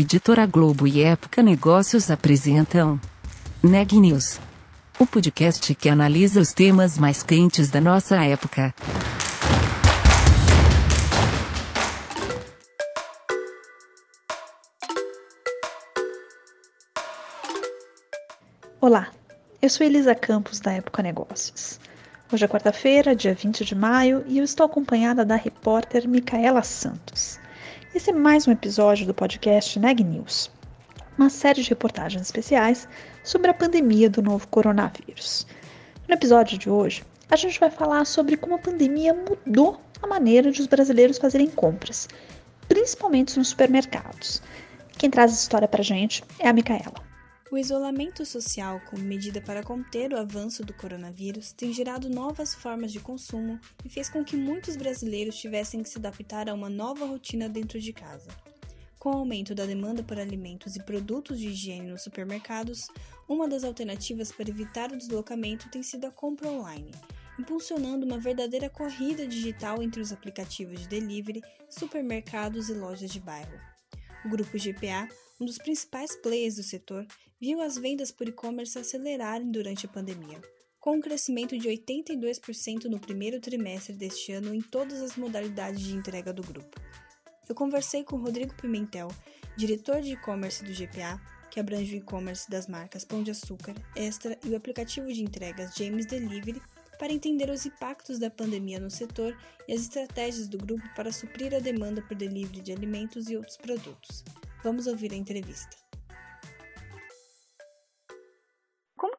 Editora Globo e Época Negócios apresentam Neg News, o podcast que analisa os temas mais quentes da nossa época. Olá, eu sou Elisa Campos da Época Negócios. Hoje é quarta-feira, dia 20 de maio, e eu estou acompanhada da repórter Micaela Santos. Esse é mais um episódio do podcast Neg News, uma série de reportagens especiais sobre a pandemia do novo coronavírus. No episódio de hoje, a gente vai falar sobre como a pandemia mudou a maneira de os brasileiros fazerem compras, principalmente nos supermercados. Quem traz essa história pra gente é a Micaela. O isolamento social, como medida para conter o avanço do coronavírus, tem gerado novas formas de consumo e fez com que muitos brasileiros tivessem que se adaptar a uma nova rotina dentro de casa. Com o aumento da demanda por alimentos e produtos de higiene nos supermercados, uma das alternativas para evitar o deslocamento tem sido a compra online, impulsionando uma verdadeira corrida digital entre os aplicativos de delivery, supermercados e lojas de bairro. O grupo GPA, um dos principais players do setor, viu as vendas por e-commerce acelerarem durante a pandemia, com um crescimento de 82% no primeiro trimestre deste ano em todas as modalidades de entrega do grupo. Eu conversei com Rodrigo Pimentel, diretor de e-commerce do GPA, que abrange o e-commerce das marcas Pão de Açúcar, Extra e o aplicativo de entregas James Delivery, para entender os impactos da pandemia no setor e as estratégias do grupo para suprir a demanda por delivery de alimentos e outros produtos. Vamos ouvir a entrevista.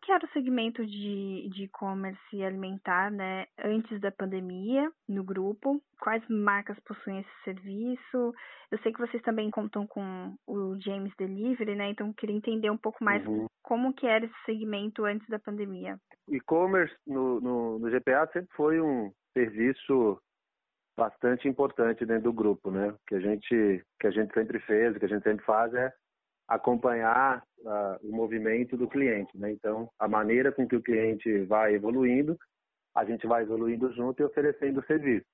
Que era o segmento de e-commerce alimentar, né, antes da pandemia, no grupo? Quais marcas possuem esse serviço? Eu sei que vocês também contam com o James Delivery, né? Então queria entender um pouco mais uhum. como que era esse segmento antes da pandemia. E-commerce no, no, no GPA sempre foi um serviço bastante importante dentro do grupo, né? Que a gente que a gente sempre fez, que a gente sempre faz é acompanhar uh, o movimento do cliente. Né? Então, a maneira com que o cliente vai evoluindo, a gente vai evoluindo junto e oferecendo serviço.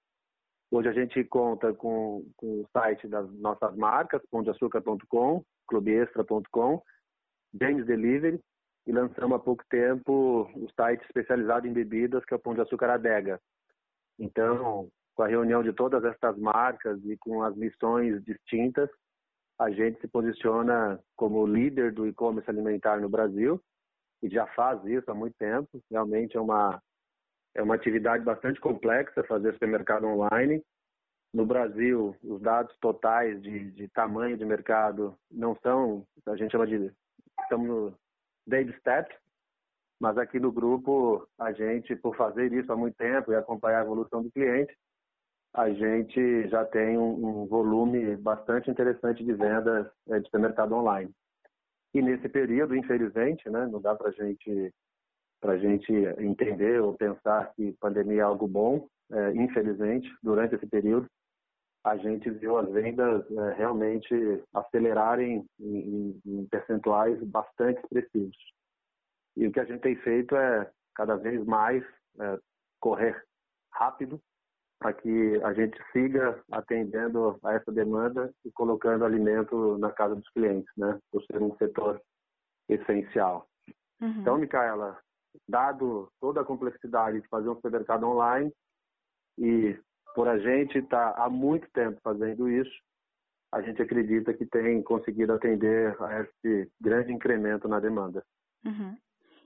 Hoje a gente conta com, com o site das nossas marcas, pãodeaçucar.com, clubeextra.com, James Delivery, e lançamos há pouco tempo o site especializado em bebidas, que é o Pão de Açúcar Adega. Então, com a reunião de todas essas marcas e com as missões distintas, a gente se posiciona como líder do e-commerce alimentar no Brasil e já faz isso há muito tempo. Realmente é uma é uma atividade bastante complexa fazer supermercado online. No Brasil, os dados totais de, de tamanho de mercado não são, a gente chama de estamos no baby step, mas aqui no grupo a gente por fazer isso há muito tempo e acompanhar a evolução do cliente, a gente já tem um, um volume bastante interessante de vendas é, de supermercado online. E nesse período, infelizmente, né, não dá para gente, a gente entender ou pensar que pandemia é algo bom. É, infelizmente, durante esse período, a gente viu as vendas é, realmente acelerarem em, em percentuais bastante expressivos. E o que a gente tem feito é cada vez mais é, correr rápido para que a gente siga atendendo a essa demanda e colocando alimento na casa dos clientes, né? Por ser um setor essencial. Uhum. Então, Micaela, dado toda a complexidade de fazer um supermercado online e por a gente estar tá há muito tempo fazendo isso, a gente acredita que tem conseguido atender a esse grande incremento na demanda. Uhum.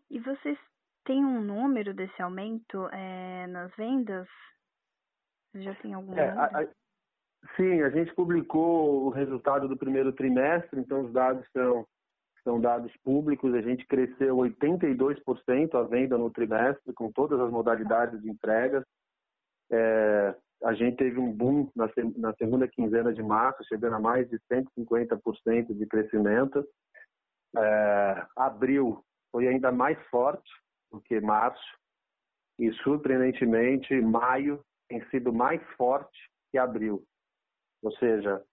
E vocês têm um número desse aumento é, nas vendas? Você já tem algum? É, a, a, sim, a gente publicou o resultado do primeiro trimestre, então os dados são, são dados públicos. A gente cresceu 82% a venda no trimestre, com todas as modalidades de entregas. É, a gente teve um boom na, na segunda quinzena de março, chegando a mais de 150% de crescimento. É, abril foi ainda mais forte do que março e surpreendentemente maio tem sido mais forte que abril. Ou seja,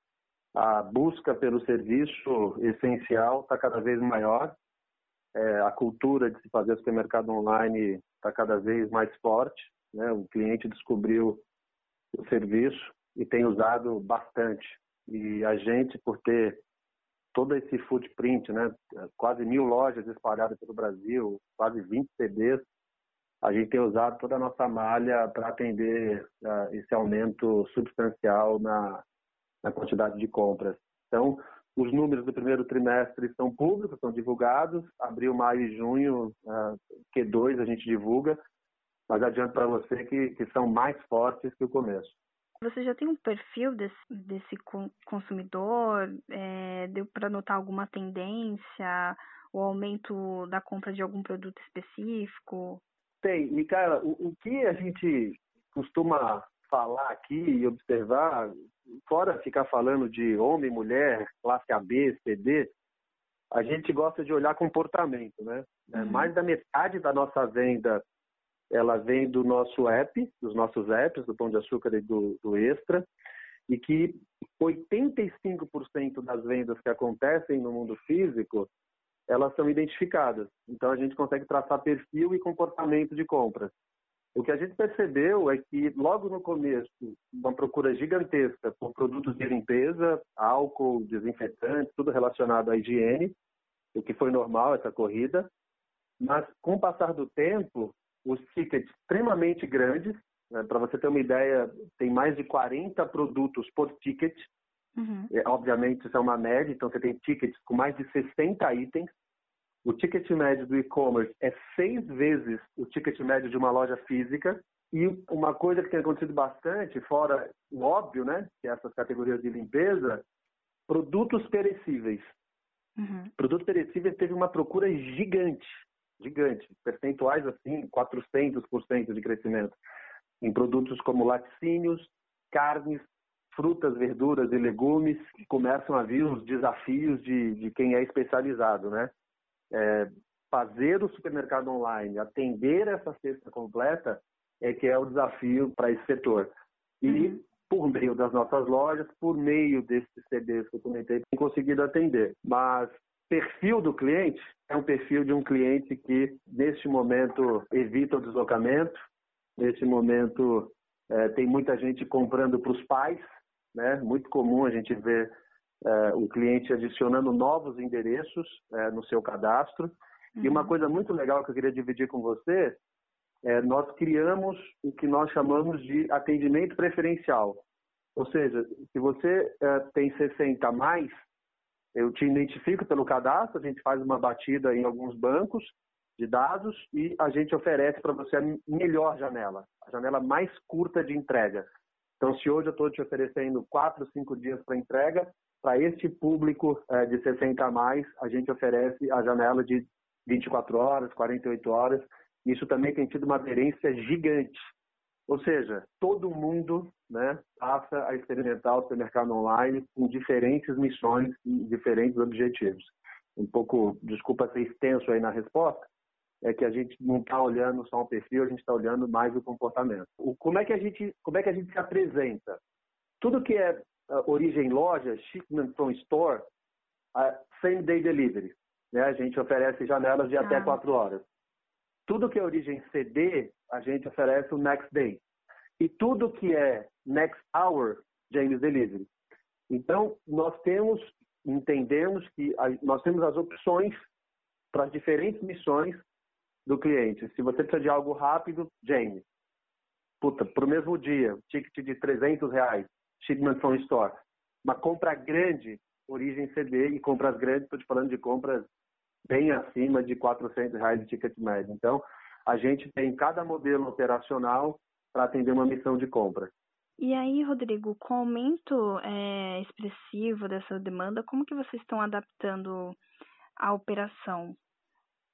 a busca pelo serviço essencial está cada vez maior, é, a cultura de se fazer supermercado online está cada vez mais forte, né? o cliente descobriu o serviço e tem usado bastante. E a gente, por ter todo esse footprint, né? Quase mil lojas espalhadas pelo Brasil, quase 20 CDs. A gente tem usado toda a nossa malha para atender uh, esse aumento substancial na, na quantidade de compras. Então, os números do primeiro trimestre são públicos, são divulgados. Abril, maio e junho, uh, Q2 a gente divulga. Mas adianto para você que, que são mais fortes que o começo. Você já tem um perfil desse, desse consumidor? É, deu para notar alguma tendência? O aumento da compra de algum produto específico? Tem. Micaela, o, o que a gente costuma falar aqui e observar, fora ficar falando de homem, mulher, classe AB, CD, a gente gosta de olhar comportamento, né? É, uhum. Mais da metade da nossa venda ela vem do nosso app, dos nossos apps, do Pão de Açúcar e do, do Extra, e que 85% das vendas que acontecem no mundo físico, elas são identificadas. Então a gente consegue traçar perfil e comportamento de compras. O que a gente percebeu é que logo no começo, uma procura gigantesca por produtos de limpeza, álcool, desinfetante, tudo relacionado à higiene, o que foi normal essa corrida. Mas com o passar do tempo, os tickets extremamente grandes. Né? Para você ter uma ideia, tem mais de 40 produtos por ticket. Uhum. É, obviamente, isso é uma média, então você tem tickets com mais de 60 itens. O ticket médio do e-commerce é seis vezes o ticket médio de uma loja física. E uma coisa que tem acontecido bastante, fora o óbvio, né, que é essas categorias de limpeza, produtos perecíveis. Uhum. Produtos perecíveis teve uma procura gigante gigante, percentuais assim, 400% de crescimento em produtos como laticínios, carnes, frutas, verduras e legumes, que começam a vir os desafios de, de quem é especializado, né? É, fazer o supermercado online, atender essa cesta completa, é que é o desafio para esse setor. E uhum. por meio das nossas lojas, por meio desses CDs que eu comentei, tem conseguido atender. Mas perfil do cliente é um perfil de um cliente que, neste momento, evita o deslocamento, neste momento, é, tem muita gente comprando para os pais, né? muito comum a gente ver é, o cliente adicionando novos endereços é, no seu cadastro. Uhum. E uma uhum. coisa muito legal que eu queria dividir com você é nós criamos o que nós chamamos de atendimento preferencial. Ou seja, se você é, tem 60 a mais, eu te identifico pelo cadastro, a gente faz uma batida em alguns bancos de dados e a gente oferece para você a melhor janela, a janela mais curta de entrega. Então, se hoje eu estou te oferecendo 4, 5 dias para entrega, para este público é, de 60 a mais, a gente oferece a janela de 24 horas, 48 horas. Isso também tem tido uma aderência gigante. Ou seja, todo mundo né, passa a experimentar o supermercado online com diferentes missões e diferentes objetivos. Um pouco, desculpa ser extenso aí na resposta, é que a gente não está olhando só o perfil, a gente está olhando mais o comportamento. O, como, é que a gente, como é que a gente se apresenta? Tudo que é uh, origem loja, shipment from store, uh, same day delivery. Né? A gente oferece janelas de ah. até quatro horas. Tudo que é origem CD, a gente oferece o next day. E tudo que é next hour, James Delivery. Então, nós temos, entendemos que a, nós temos as opções para as diferentes missões do cliente. Se você precisa de algo rápido, James. Puta, para o mesmo dia, ticket de 300 reais, shipment from store. Uma compra grande, origem CD, e compras grandes, estou te falando de compras bem acima de 400 reais de ticket médio. Então, a gente tem cada modelo operacional para atender uma missão de compra. E aí, Rodrigo, com o aumento é, expressivo dessa demanda, como que vocês estão adaptando a operação?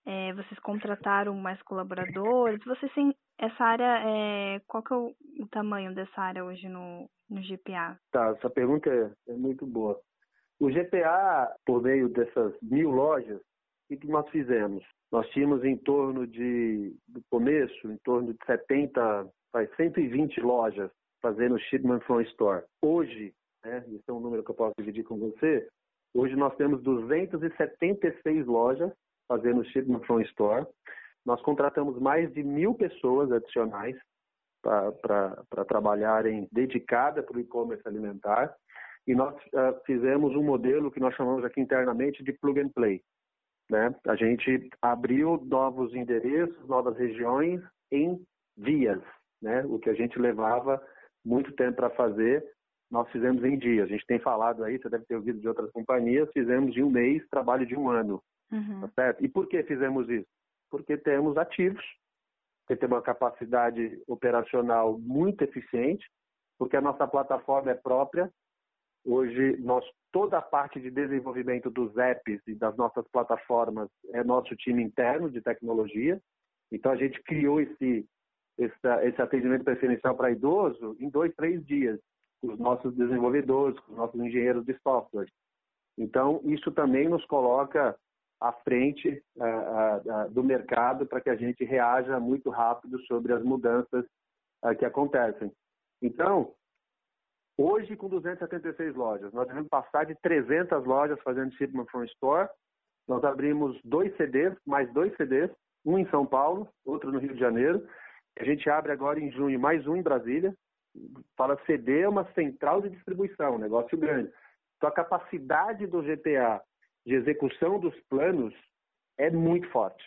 É, vocês contrataram mais colaboradores? Vocês têm essa área, é, qual que é o, o, tamanho dessa área hoje no, no GPA? Tá, essa pergunta é, é muito boa. O GPA, por meio dessas mil lojas, o que nós fizemos? Nós tínhamos em torno de, do começo, em torno de 70, 120 lojas fazendo shipment from store. Hoje, né, isso é um número que eu posso dividir com você, hoje nós temos 276 lojas fazendo shipment from store. Nós contratamos mais de mil pessoas adicionais para trabalharem dedicada para o e-commerce alimentar. e nós uh, fizemos um modelo que nós chamamos aqui internamente de plug and play. Né? A gente abriu novos endereços, novas regiões em dias, né? O que a gente levava muito tempo para fazer, nós fizemos em dias. A gente tem falado aí, você deve ter ouvido de outras companhias, fizemos de um mês trabalho de um ano, uhum. tá? E por que fizemos isso? Porque temos ativos, porque temos uma capacidade operacional muito eficiente, porque a nossa plataforma é própria. Hoje, nós toda a parte de desenvolvimento dos apps e das nossas plataformas é nosso time interno de tecnologia. Então, a gente criou esse, esse, esse atendimento preferencial para idoso em dois, três dias, com os nossos desenvolvedores, com os nossos engenheiros de software. Então, isso também nos coloca à frente uh, uh, uh, do mercado para que a gente reaja muito rápido sobre as mudanças que acontecem. Então, Hoje, com 276 lojas, nós devemos passar de 300 lojas fazendo Shipment from Store. Nós abrimos dois CDs, mais dois CDs, um em São Paulo, outro no Rio de Janeiro. A gente abre agora em junho mais um em Brasília. Fala CD é uma central de distribuição, um negócio grande. Então, a capacidade do GPA de execução dos planos é muito forte.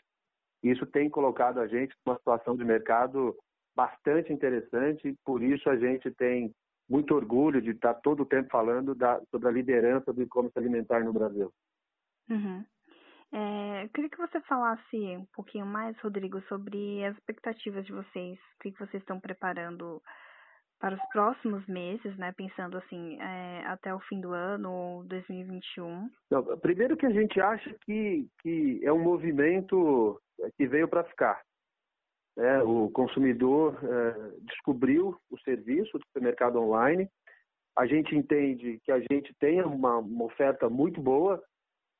Isso tem colocado a gente numa situação de mercado bastante interessante, por isso a gente tem muito orgulho de estar todo o tempo falando da, sobre a liderança do e-commerce alimentar no Brasil. Uhum. É, eu queria que você falasse um pouquinho mais, Rodrigo, sobre as expectativas de vocês, o que vocês estão preparando para os próximos meses, né? Pensando assim, é, até o fim do ano ou 2021. Não, primeiro que a gente acha que, que é um movimento que veio para ficar. É, o consumidor é, descobriu o serviço do supermercado online. A gente entende que a gente tem uma, uma oferta muito boa,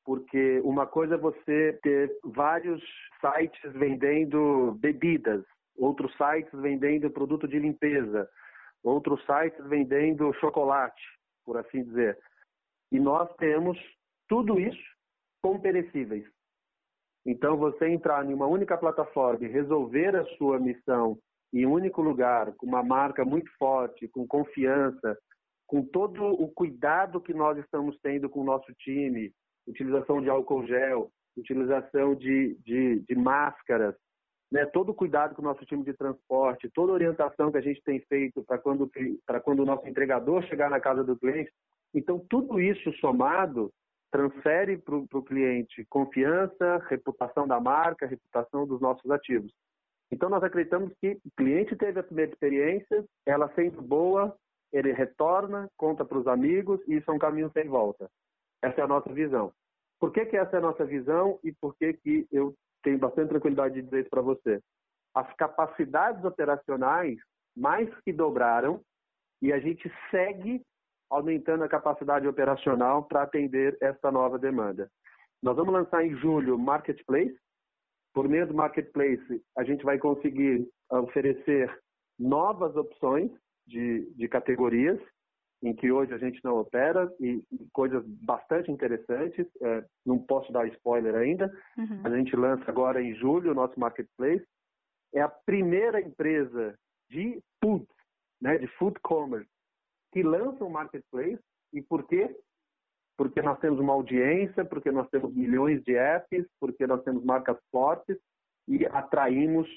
porque uma coisa é você ter vários sites vendendo bebidas, outros sites vendendo produto de limpeza, outros sites vendendo chocolate, por assim dizer. E nós temos tudo isso com perecíveis. Então, você entrar em uma única plataforma e resolver a sua missão em um único lugar, com uma marca muito forte, com confiança, com todo o cuidado que nós estamos tendo com o nosso time, utilização de álcool gel, utilização de, de, de máscaras, né, todo o cuidado com o nosso time de transporte, toda a orientação que a gente tem feito para quando, quando o nosso entregador chegar na casa do cliente. Então, tudo isso somado transfere para o cliente confiança, reputação da marca, reputação dos nossos ativos. Então, nós acreditamos que o cliente teve a primeira experiência, ela sendo boa, ele retorna, conta para os amigos e isso é um caminho sem volta. Essa é a nossa visão. Por que, que essa é a nossa visão e por que, que eu tenho bastante tranquilidade de dizer isso para você? As capacidades operacionais mais que dobraram e a gente segue aumentando a capacidade operacional para atender essa nova demanda. Nós vamos lançar em julho Marketplace. Por meio do Marketplace, a gente vai conseguir oferecer novas opções de, de categorias em que hoje a gente não opera e coisas bastante interessantes. É, não posso dar spoiler ainda. Uhum. A gente lança agora em julho o nosso Marketplace. É a primeira empresa de food, né, de food commerce, que lançam marketplace. E por quê? Porque nós temos uma audiência, porque nós temos milhões de apps, porque nós temos marcas fortes e atraímos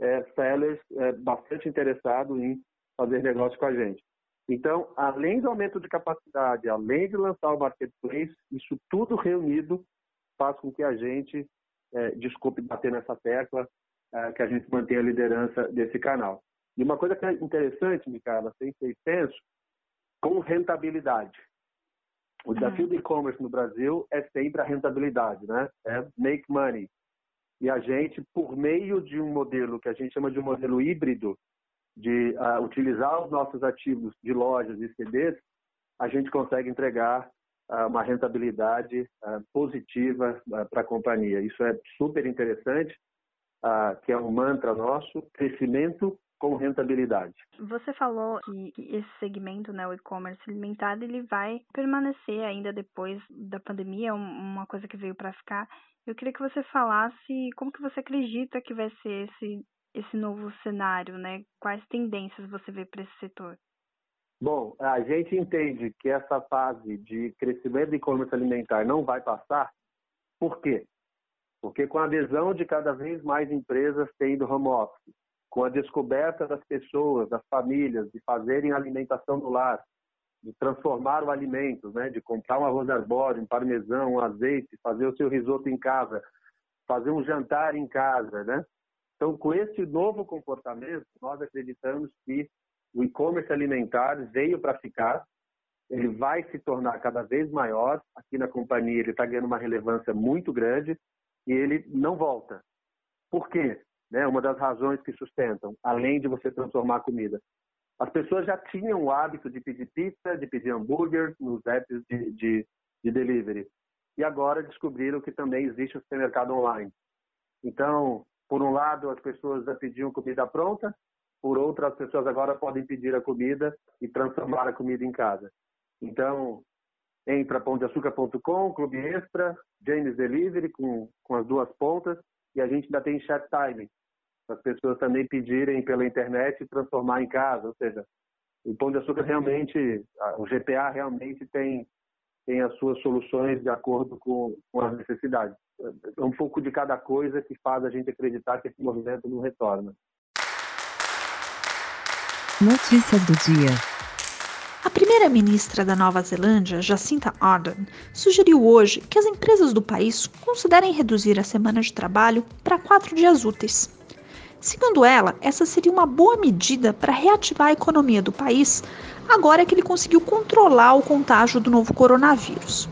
é, sellers é, bastante interessados em fazer negócio com a gente. Então, além do aumento de capacidade, além de lançar o marketplace, isso tudo reunido faz com que a gente, é, desculpe bater nessa tecla, é, que a gente mantenha a liderança desse canal. E uma coisa que é interessante, Micaela, sem ser extenso, com rentabilidade. O desafio uhum. do e-commerce no Brasil é sempre a rentabilidade, né? É make money. E a gente, por meio de um modelo que a gente chama de um modelo híbrido, de uh, utilizar os nossos ativos de lojas e CDs, a gente consegue entregar uh, uma rentabilidade uh, positiva para a companhia. Isso é super interessante, que é um mantra nosso, crescimento com rentabilidade. Você falou que esse segmento, né, o e-commerce alimentar, ele vai permanecer ainda depois da pandemia, uma coisa que veio para ficar. Eu queria que você falasse como que você acredita que vai ser esse esse novo cenário, né? Quais tendências você vê para esse setor? Bom, a gente entende que essa fase de crescimento do e-commerce alimentar não vai passar. Por quê? Porque com a adesão de cada vez mais empresas tendo home office, com a descoberta das pessoas, das famílias, de fazerem alimentação no lar, de transformar o alimento, né? de comprar um arroz arbóreo, um parmesão, um azeite, fazer o seu risoto em casa, fazer um jantar em casa. Né? Então, com esse novo comportamento, nós acreditamos que o e-commerce alimentar veio para ficar, ele vai se tornar cada vez maior. Aqui na companhia ele está ganhando uma relevância muito grande e ele não volta. Por quê? Né? Uma das razões que sustentam, além de você transformar a comida. As pessoas já tinham o hábito de pedir pizza, de pedir hambúrguer nos apps de, de, de delivery. E agora descobriram que também existe o supermercado online. Então, por um lado, as pessoas já pediam comida pronta, por outro, as pessoas agora podem pedir a comida e transformar a comida em casa. Então, entra pãodeaçucar.com, Clube Extra, James Delivery, com, com as duas pontas, e a gente ainda tem Chat Time, as pessoas também pedirem pela internet e transformar em casa. Ou seja, o Pão de Açúcar realmente, o GPA realmente tem, tem as suas soluções de acordo com, com as necessidades. É um pouco de cada coisa que faz a gente acreditar que esse movimento não retorna. Notícias do dia. A primeira-ministra da Nova Zelândia, Jacinta Ardern, sugeriu hoje que as empresas do país considerem reduzir a semana de trabalho para quatro dias úteis. Segundo ela, essa seria uma boa medida para reativar a economia do país, agora que ele conseguiu controlar o contágio do novo coronavírus.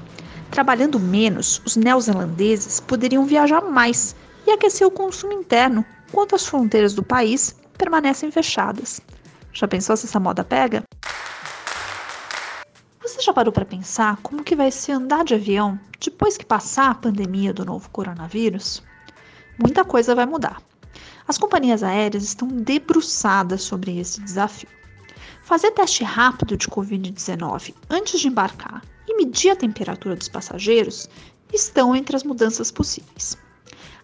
Trabalhando menos, os neozelandeses poderiam viajar mais e aquecer o consumo interno, enquanto as fronteiras do país permanecem fechadas. Já pensou se essa moda pega? Você já parou para pensar como que vai ser andar de avião depois que passar a pandemia do novo coronavírus? Muita coisa vai mudar. As companhias aéreas estão debruçadas sobre esse desafio. Fazer teste rápido de Covid-19 antes de embarcar e medir a temperatura dos passageiros estão entre as mudanças possíveis.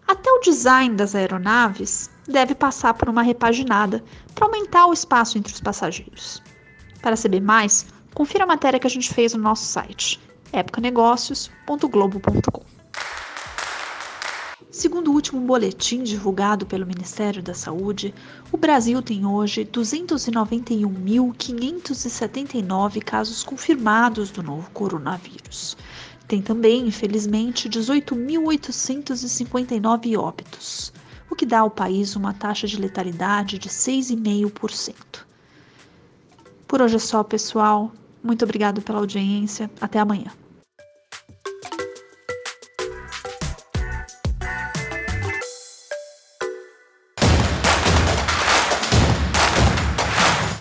Até o design das aeronaves deve passar por uma repaginada para aumentar o espaço entre os passageiros. Para saber mais, confira a matéria que a gente fez no nosso site epocanegócios.globo.com. Segundo o último boletim divulgado pelo Ministério da Saúde, o Brasil tem hoje 291.579 casos confirmados do novo coronavírus. Tem também, infelizmente, 18.859 óbitos, o que dá ao país uma taxa de letalidade de 6,5%. Por hoje é só, pessoal. Muito obrigado pela audiência. Até amanhã.